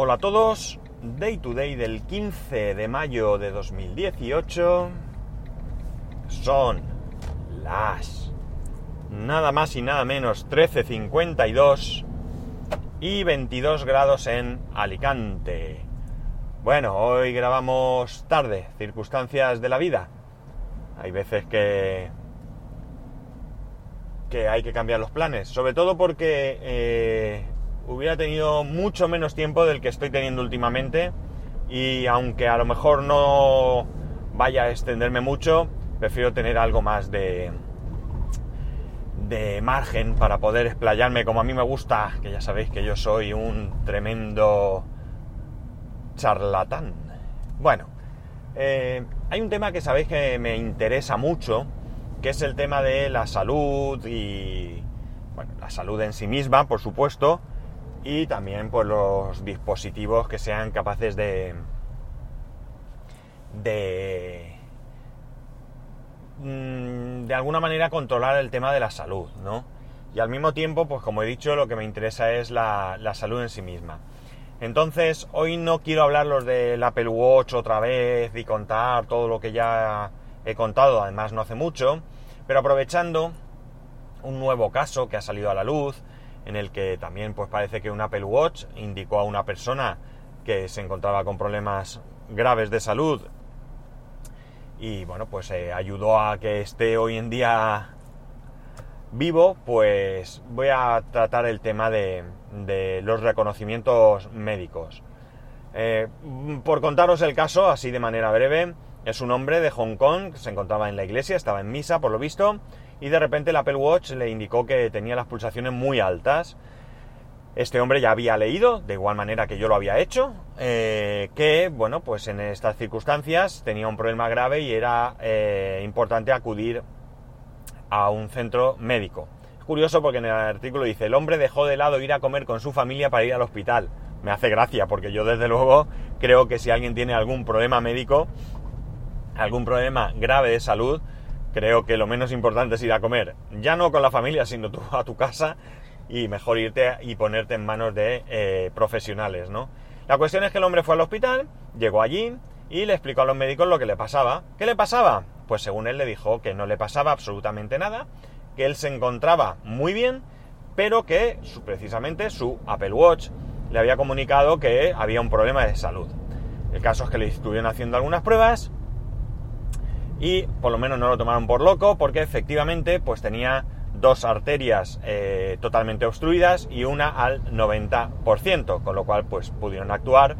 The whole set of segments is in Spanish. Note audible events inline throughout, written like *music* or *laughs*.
Hola a todos, Day to Day del 15 de mayo de 2018 son las nada más y nada menos 13.52 y 22 grados en Alicante. Bueno, hoy grabamos tarde, circunstancias de la vida. Hay veces que que hay que cambiar los planes, sobre todo porque eh, hubiera tenido mucho menos tiempo del que estoy teniendo últimamente y aunque a lo mejor no vaya a extenderme mucho, prefiero tener algo más de, de margen para poder explayarme como a mí me gusta, que ya sabéis que yo soy un tremendo charlatán. Bueno, eh, hay un tema que sabéis que me interesa mucho, que es el tema de la salud y, bueno, la salud en sí misma, por supuesto, y también pues los dispositivos que sean capaces de de mm, de alguna manera controlar el tema de la salud, ¿no? Y al mismo tiempo, pues como he dicho, lo que me interesa es la, la salud en sí misma. Entonces, hoy no quiero hablaros del Apple Watch otra vez y contar todo lo que ya he contado, además no hace mucho, pero aprovechando un nuevo caso que ha salido a la luz, en el que también pues parece que un Apple Watch indicó a una persona que se encontraba con problemas graves de salud y bueno pues eh, ayudó a que esté hoy en día vivo pues voy a tratar el tema de, los reconocimientos médicos. Eh, por contaros el caso así de manera breve es un hombre de Hong Kong que se encontraba en la iglesia estaba en misa por lo visto y de repente el Apple Watch le indicó que tenía las pulsaciones muy altas. Este hombre ya había leído, de igual manera que yo lo había hecho, eh, que, bueno, pues en estas circunstancias tenía un problema grave y era eh, importante acudir a un centro médico. Es curioso porque en el artículo dice, el hombre dejó de lado ir a comer con su familia para ir al hospital. Me hace gracia porque yo desde luego creo que si alguien tiene algún problema médico, algún problema grave de salud, creo que lo menos importante es ir a comer, ya no con la familia, sino tú a tu casa y mejor irte y ponerte en manos de eh, profesionales, ¿no? La cuestión es que el hombre fue al hospital, llegó allí y le explicó a los médicos lo que le pasaba. ¿Qué le pasaba? Pues según él le dijo que no le pasaba absolutamente nada, que él se encontraba muy bien, pero que precisamente su Apple Watch le había comunicado que había un problema de salud. El caso es que le estuvieron haciendo algunas pruebas y por lo menos no lo tomaron por loco porque efectivamente pues tenía dos arterias eh, totalmente obstruidas y una al 90%, con lo cual pues pudieron actuar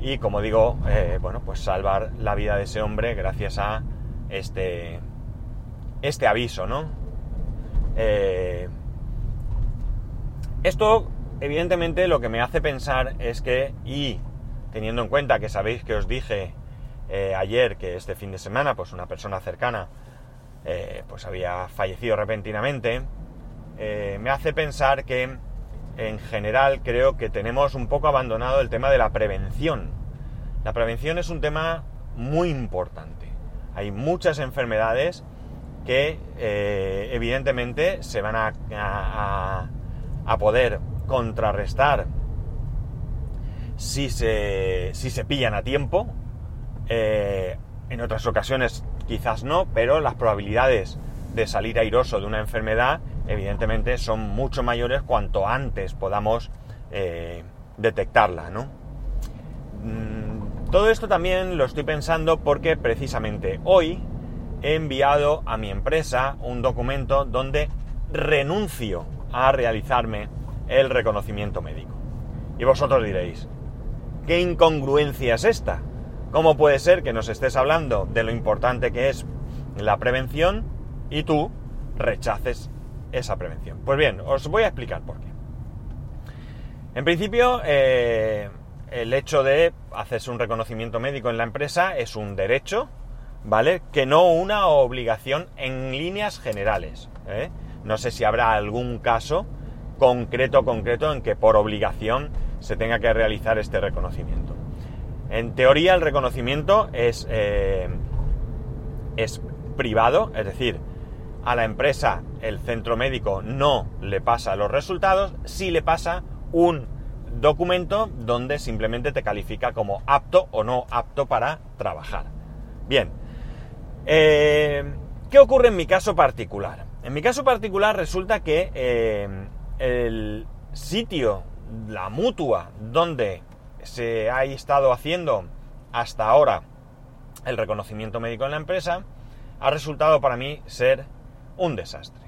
y como digo, eh, bueno, pues salvar la vida de ese hombre gracias a este, este aviso, ¿no? Eh, esto evidentemente lo que me hace pensar es que, y teniendo en cuenta que sabéis que os dije eh, ayer que este fin de semana pues una persona cercana eh, pues había fallecido repentinamente, eh, me hace pensar que en general creo que tenemos un poco abandonado el tema de la prevención. La prevención es un tema muy importante. Hay muchas enfermedades que evidentemente se van a, a, poder contrarrestar si se, si se pillan a tiempo, eh, en otras ocasiones quizás no, pero las probabilidades de salir airoso de una enfermedad evidentemente son mucho mayores cuanto antes podamos eh, detectarla, ¿no? Mm, todo esto también lo estoy pensando porque precisamente hoy he enviado a mi empresa un documento donde renuncio a realizarme el reconocimiento médico. Y vosotros diréis, ¿qué incongruencia es esta? ¿Cómo puede ser que nos estés hablando de lo importante que es la prevención y tú rechaces esa prevención? Pues bien, os voy a explicar por qué. En principio, eh, el hecho de hacerse un reconocimiento médico en la empresa es un derecho, ¿vale? Que no una obligación en líneas generales. ¿eh? No sé si habrá algún caso concreto, concreto, en que por obligación se tenga que realizar este reconocimiento. En teoría el reconocimiento es, eh, es privado, es decir, a la empresa el centro médico no le pasa los resultados, sí le pasa un documento donde simplemente te califica como apto o no apto para trabajar. Bien, eh, ¿qué ocurre en mi caso particular? En mi caso particular resulta que eh, el sitio, la mutua donde se ha estado haciendo hasta ahora el reconocimiento médico en la empresa, ha resultado para mí ser un desastre.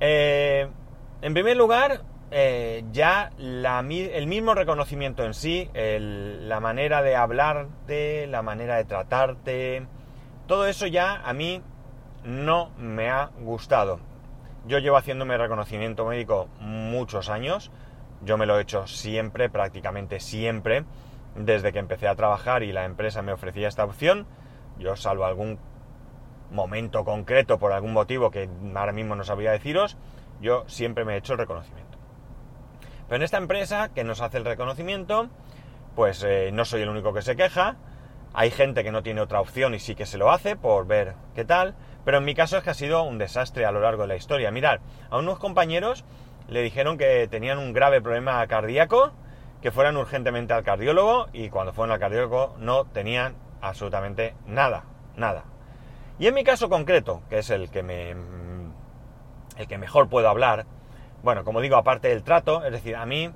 Eh, en primer lugar, eh, ya el mismo reconocimiento en sí, la manera de hablarte, la manera de tratarte, todo eso ya a mí no me ha gustado. Yo llevo haciéndome reconocimiento médico muchos años, yo me lo he hecho siempre, prácticamente siempre, desde que empecé a trabajar y la empresa me ofrecía esta opción. Yo salvo algún momento concreto por algún motivo que ahora mismo no sabría deciros, yo siempre me he hecho el reconocimiento. Pero en esta empresa que nos hace el reconocimiento, pues eh, no soy el único que se queja. Hay gente que no tiene otra opción y sí que se lo hace por ver qué tal. Pero en mi caso es que ha sido un desastre a lo largo de la historia. Mirad, a unos compañeros le dijeron que tenían un grave problema cardíaco, que fueran urgentemente al cardiólogo y cuando fueron al cardiólogo no tenían absolutamente nada, nada. Y en mi caso concreto, que es el que me el que mejor puedo hablar, bueno, como digo, aparte del trato, es decir, a mí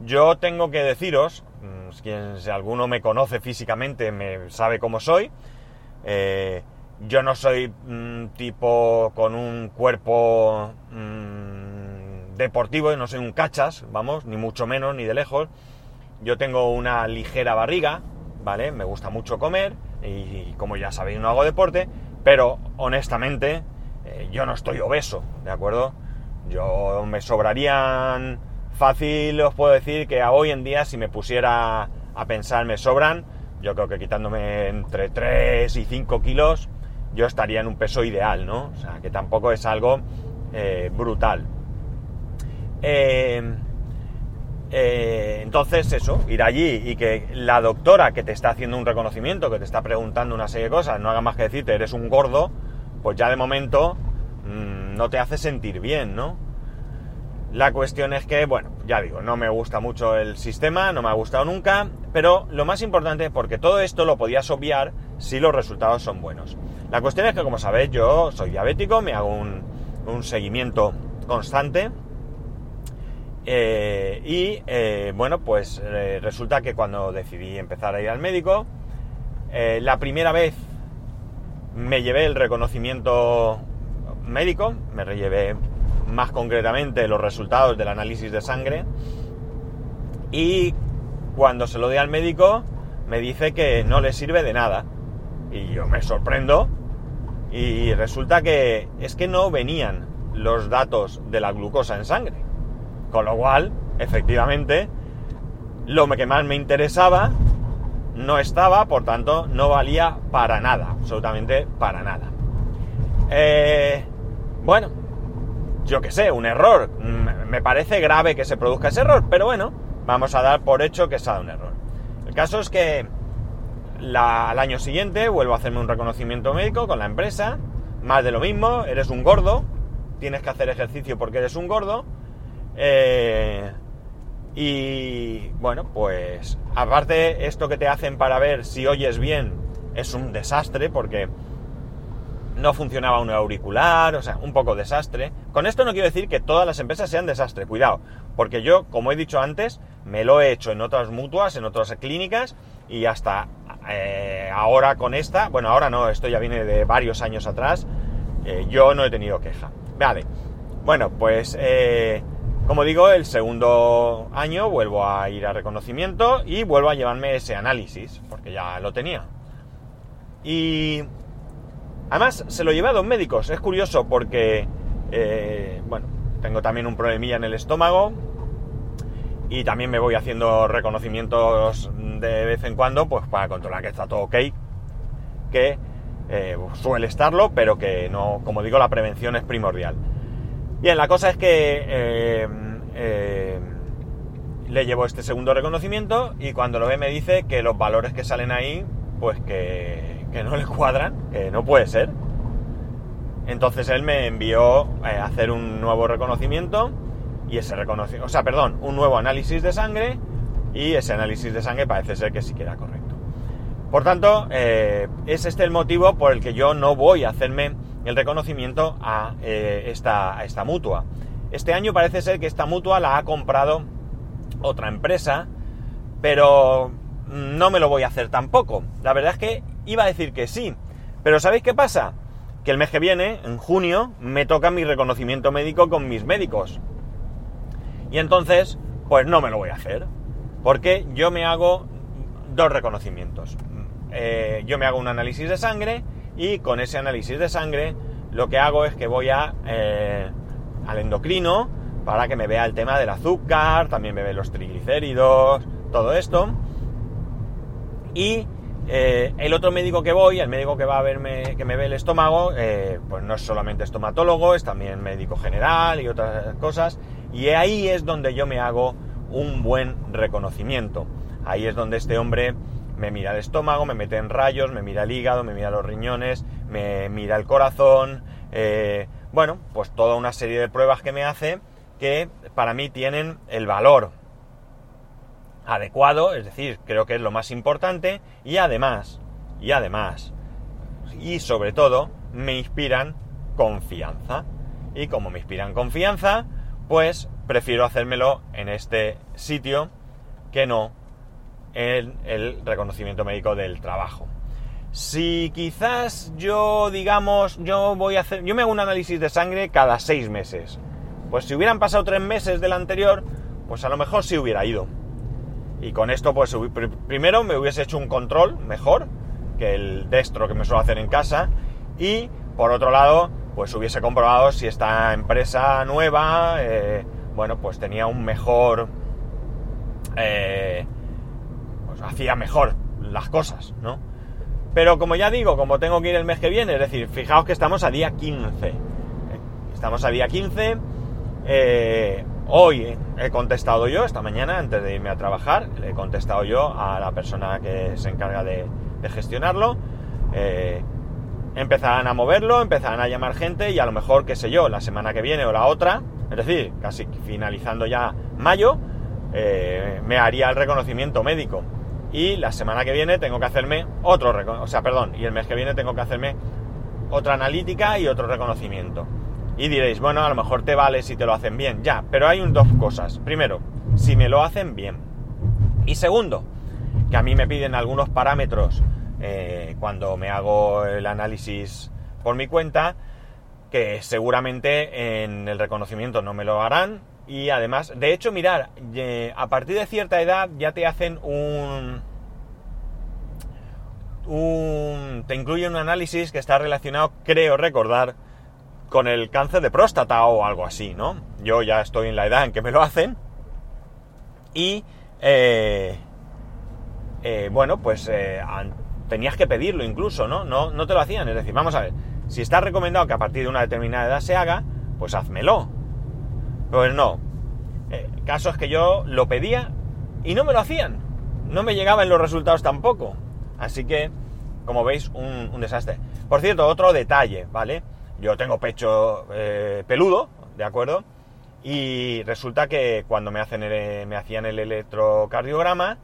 yo tengo que deciros, mm, quien si alguno me conoce físicamente me sabe cómo soy, eh, yo no soy un tipo con un cuerpo mm, deportivo, y no soy un cachas, vamos, ni mucho menos, ni de lejos. Yo tengo una ligera barriga, ¿vale? Me gusta mucho comer y, como ya sabéis no hago deporte, pero honestamente eh, yo no estoy obeso, ¿de acuerdo? Yo me sobrarían fácil, os puedo decir que hoy en día si me pusiera a pensar me sobran, yo creo que quitándome entre 3 y 5 kilos, yo estaría en un peso ideal, ¿no? O sea, que tampoco es algo eh, brutal. Eh, entonces, eso, ir allí y que la doctora que te está haciendo un reconocimiento, que te está preguntando una serie de cosas, no haga más que decirte, eres un gordo, pues ya de momento mm, no te hace sentir bien, ¿no? La cuestión es que, bueno, ya digo, no me gusta mucho el sistema, no me ha gustado nunca, pero lo más importante, porque todo esto lo podías obviar si los resultados son buenos. La cuestión es que, como sabéis, yo soy diabético, me hago un, seguimiento constante. Eh, y eh, bueno, pues eh, resulta que cuando decidí empezar a ir al médico, la primera vez me llevé el reconocimiento médico, me llevé más concretamente los resultados del análisis de sangre y cuando se lo doy al médico me dice que no le sirve de nada. Y yo me sorprendo y resulta que es que no venían los datos de la glucosa en sangre con lo cual efectivamente lo que más me interesaba no estaba, por tanto, no valía para nada, absolutamente para nada. Eh, bueno, yo qué sé, un error. Mm, me parece grave que se produzca ese error, pero bueno, vamos a dar por hecho que sea un error. El caso es que al año siguiente vuelvo a hacerme un reconocimiento médico con la empresa, más de lo mismo, eres un gordo, tienes que hacer ejercicio porque eres un gordo. Eh, y bueno, pues aparte esto que te hacen para ver si oyes bien es un desastre porque no funcionaba un auricular, o sea, un poco desastre. Con esto no quiero decir que todas las empresas sean desastre, cuidado, porque yo, como he dicho antes, me lo he hecho en otras mutuas, en otras clínicas y hasta eh, ahora con esta, bueno, ahora no, esto ya viene de varios años atrás, eh, yo no he tenido queja. Vale, bueno, pues eh, como digo, el segundo año vuelvo a ir a reconocimiento y vuelvo a llevarme ese análisis, porque ya lo tenía. Y además se lo llevé a dos médicos. Es curioso porque, eh, bueno, tengo también un problemilla en el estómago y también me voy haciendo reconocimientos de vez en cuando, pues para controlar que está todo ok, que eh, suele estarlo, pero que no, como digo, la prevención es primordial. Bien, la cosa es que eh, eh, le llevo este segundo reconocimiento y cuando lo ve me dice que los valores que salen ahí, pues que, no le cuadran, que no puede ser. Entonces él me envió a hacer un nuevo reconocimiento y ese reconocimiento, o sea, perdón, un nuevo análisis de sangre y ese análisis de sangre parece ser que sí queda correcto. Por tanto, eh, es este el motivo por el que yo no voy a hacerme el reconocimiento a, eh, esta, esta mutua. Este año parece ser que esta mutua la ha comprado otra empresa, pero no me lo voy a hacer tampoco. La verdad es que iba a decir que sí, pero ¿sabéis qué pasa? Que el mes que viene, en junio, me toca mi reconocimiento médico con mis médicos. Y entonces, pues no me lo voy a hacer. Porque yo me hago dos reconocimientos. Eh, yo me hago un análisis de sangre y con ese análisis de sangre lo que hago es que voy a, eh, al endocrino para que me vea el tema del azúcar, también me ve los triglicéridos, todo esto. Y eh, el otro médico que voy, el médico que va a verme, que me ve el estómago, pues no es solamente estomatólogo, es también médico general y otras cosas. Y ahí es donde yo me hago un buen reconocimiento. Ahí es donde este hombre me mira el estómago, me mete en rayos, me mira el hígado, me mira los riñones, me mira el corazón. Eh, bueno, pues toda una serie de pruebas que me hace que para mí tienen el valor adecuado, es decir, creo que es lo más importante y además, y además, y sobre todo, me inspiran confianza. Y como me inspiran confianza, pues prefiero hacérmelo en este sitio que no en el reconocimiento médico del trabajo. Si quizás yo, digamos, yo voy a hacer, yo me hago un análisis de sangre cada seis meses. Pues si hubieran pasado tres meses del anterior, pues a lo mejor sí hubiera ido. Y con esto, pues primero me hubiese hecho un control mejor que el destro que me suelo hacer en casa. Y por otro lado, pues hubiese comprobado si esta empresa nueva, eh, bueno, pues tenía un mejor... Eh, pues hacía mejor las cosas, ¿no? Pero como ya digo, como tengo que ir el mes que viene, es decir, fijaos que estamos a día 15. Estamos a día 15. Eh, hoy he contestado yo, esta mañana, antes de irme a trabajar, le he contestado yo a la persona que se encarga de, gestionarlo. empezarán a moverlo, empezarán a llamar gente y a lo mejor, qué sé yo, la semana que viene o la otra, es decir, casi finalizando ya mayo, eh, me haría el reconocimiento médico. Y la semana que viene tengo que hacerme otro, o sea, perdón, y el mes que viene tengo que hacerme otra analítica y otro reconocimiento. Y diréis, bueno, a lo mejor te vale si te lo hacen bien, ya, pero hay un, dos cosas. Primero, si me lo hacen bien. Y segundo, que a mí me piden algunos parámetros eh, cuando me hago el análisis por mi cuenta, que seguramente en el reconocimiento no me lo harán. Y además, de hecho, mirar, a partir de cierta edad ya te hacen un, te incluye un análisis que está relacionado, creo recordar, con el cáncer de próstata o algo así, ¿no? Yo ya estoy en la edad en que me lo hacen. Y, eh, eh, bueno, pues eh, tenías que pedirlo incluso, ¿no? ¿no? No te lo hacían, es decir, vamos a ver, si está recomendado que a partir de una determinada edad se haga, pues házmelo. Pues no. El eh, caso es que yo lo pedía y no me lo hacían. No me llegaban los resultados tampoco. Así que, como veis, un, desastre. Por cierto, otro detalle, ¿vale? Yo tengo pecho eh, peludo, ¿de acuerdo? Y resulta que cuando me, hacen me hacían el electrocardiograma,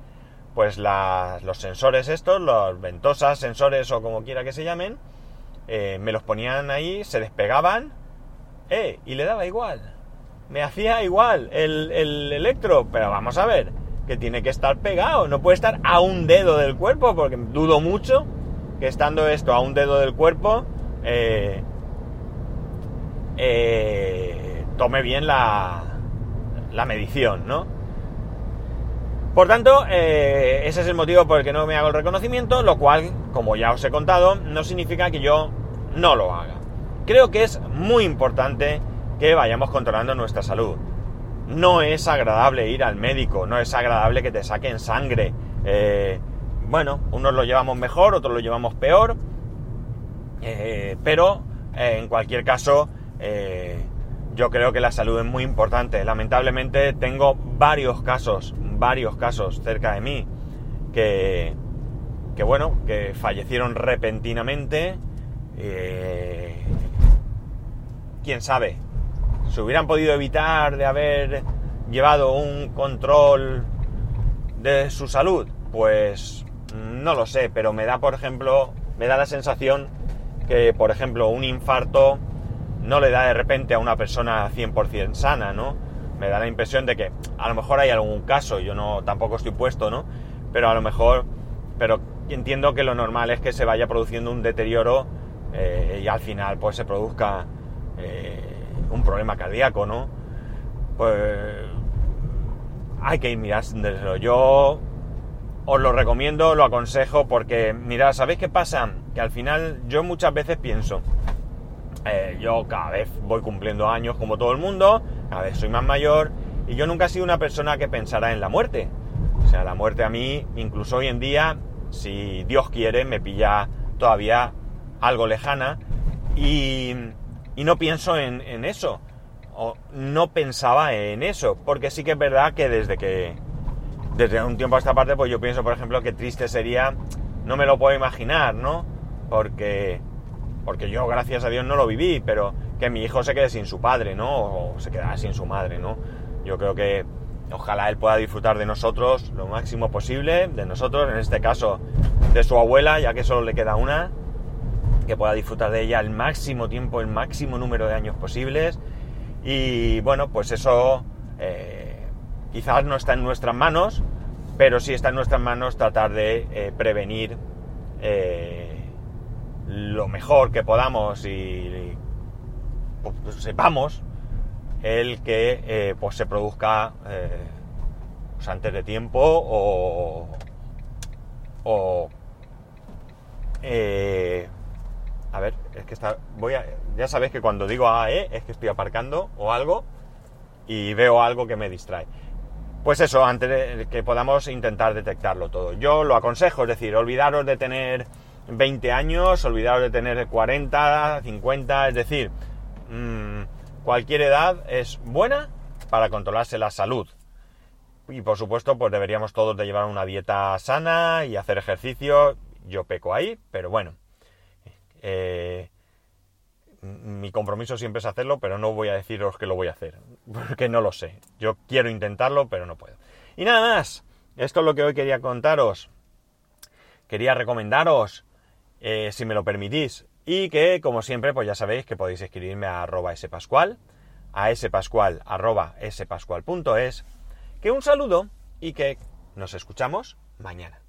pues los sensores estos, los ventosas, sensores o como quiera que se llamen, eh, me los ponían ahí, se despegaban, eh, y le daba igual. Me hacía igual el, electro, pero vamos a ver, que tiene que estar pegado, no puede estar a un dedo del cuerpo, porque dudo mucho que estando esto a un dedo del cuerpo, eh, tome bien la, la medición, ¿no? Por tanto, ese es el motivo por el que no me hago el reconocimiento, lo cual, como ya os he contado, no significa que yo no lo haga. Creo que es muy importante que vayamos controlando nuestra salud. No es agradable ir al médico, no es agradable que te saquen sangre. Eh, bueno, unos lo llevamos mejor, otros lo llevamos peor, eh, pero eh, en cualquier caso yo creo que la salud es muy importante. Lamentablemente tengo varios casos, varios casos cerca de mí que, que bueno, que fallecieron repentinamente quién sabe, se hubieran podido evitar de haber llevado un control de su salud, pues no lo sé, pero me da, por ejemplo, me da la sensación que, por ejemplo, un infarto no le da de repente a una persona 100% sana, ¿no? Me da la impresión de que a lo mejor hay algún caso, yo no tampoco estoy puesto, ¿no? Pero a lo mejor, pero entiendo que lo normal es que se vaya produciendo un deterioro eh, y al final pues se produzca eh, un problema cardíaco, ¿no? Pues hay que ir mirándolo. Yo os lo recomiendo, lo aconsejo porque, mirad, ¿sabéis qué pasa? Que al final yo muchas veces pienso, eh, yo cada vez voy cumpliendo años como todo el mundo, cada vez soy más mayor y yo nunca he sido una persona que pensara en la muerte. O sea, la muerte a mí, incluso hoy en día, si Dios quiere, me pilla todavía algo lejana y, no pienso en, en eso. O no pensaba en eso, porque sí que es verdad que desde que desde un tiempo a esta parte, pues yo pienso, por ejemplo, que triste sería, no me lo puedo imaginar, ¿no? Porque porque yo gracias a Dios no lo viví, pero que mi hijo se quede sin su padre, ¿no? O se quedara sin su madre, ¿no? Yo creo que ojalá él pueda disfrutar de nosotros lo máximo posible, de nosotros, en este caso de su abuela, ya que solo le queda una, que pueda disfrutar de ella el máximo tiempo, el máximo número de años posibles. Y bueno, pues eso eh, quizás no está en nuestras manos, pero sí está en nuestras manos tratar de eh, prevenir. Eh, lo mejor que podamos y, pues, sepamos el que pues se produzca pues, antes de tiempo o, a ver es que está voy a ya sabéis que cuando digo AE es que estoy aparcando o algo y veo algo que me distrae pues eso antes de que podamos intentar detectarlo todo yo lo aconsejo es decir olvidaros de tener 20 años, olvidaros de tener 40, 50, es decir, mmm, cualquier edad es buena para controlarse la salud. Y por supuesto, pues deberíamos todos de llevar una dieta sana y hacer ejercicio. Yo peco ahí, pero bueno. Eh, mi compromiso siempre es hacerlo, pero no voy a deciros que lo voy a hacer, *laughs* porque no lo sé. Yo quiero intentarlo, pero no puedo. Y nada más, esto es lo que hoy quería contaros. Quería recomendaros eh, si me lo permitís. Y que, como siempre, pues ya sabéis que podéis escribirme a arroba spascual, a spascual arroba que un saludo y que nos escuchamos mañana.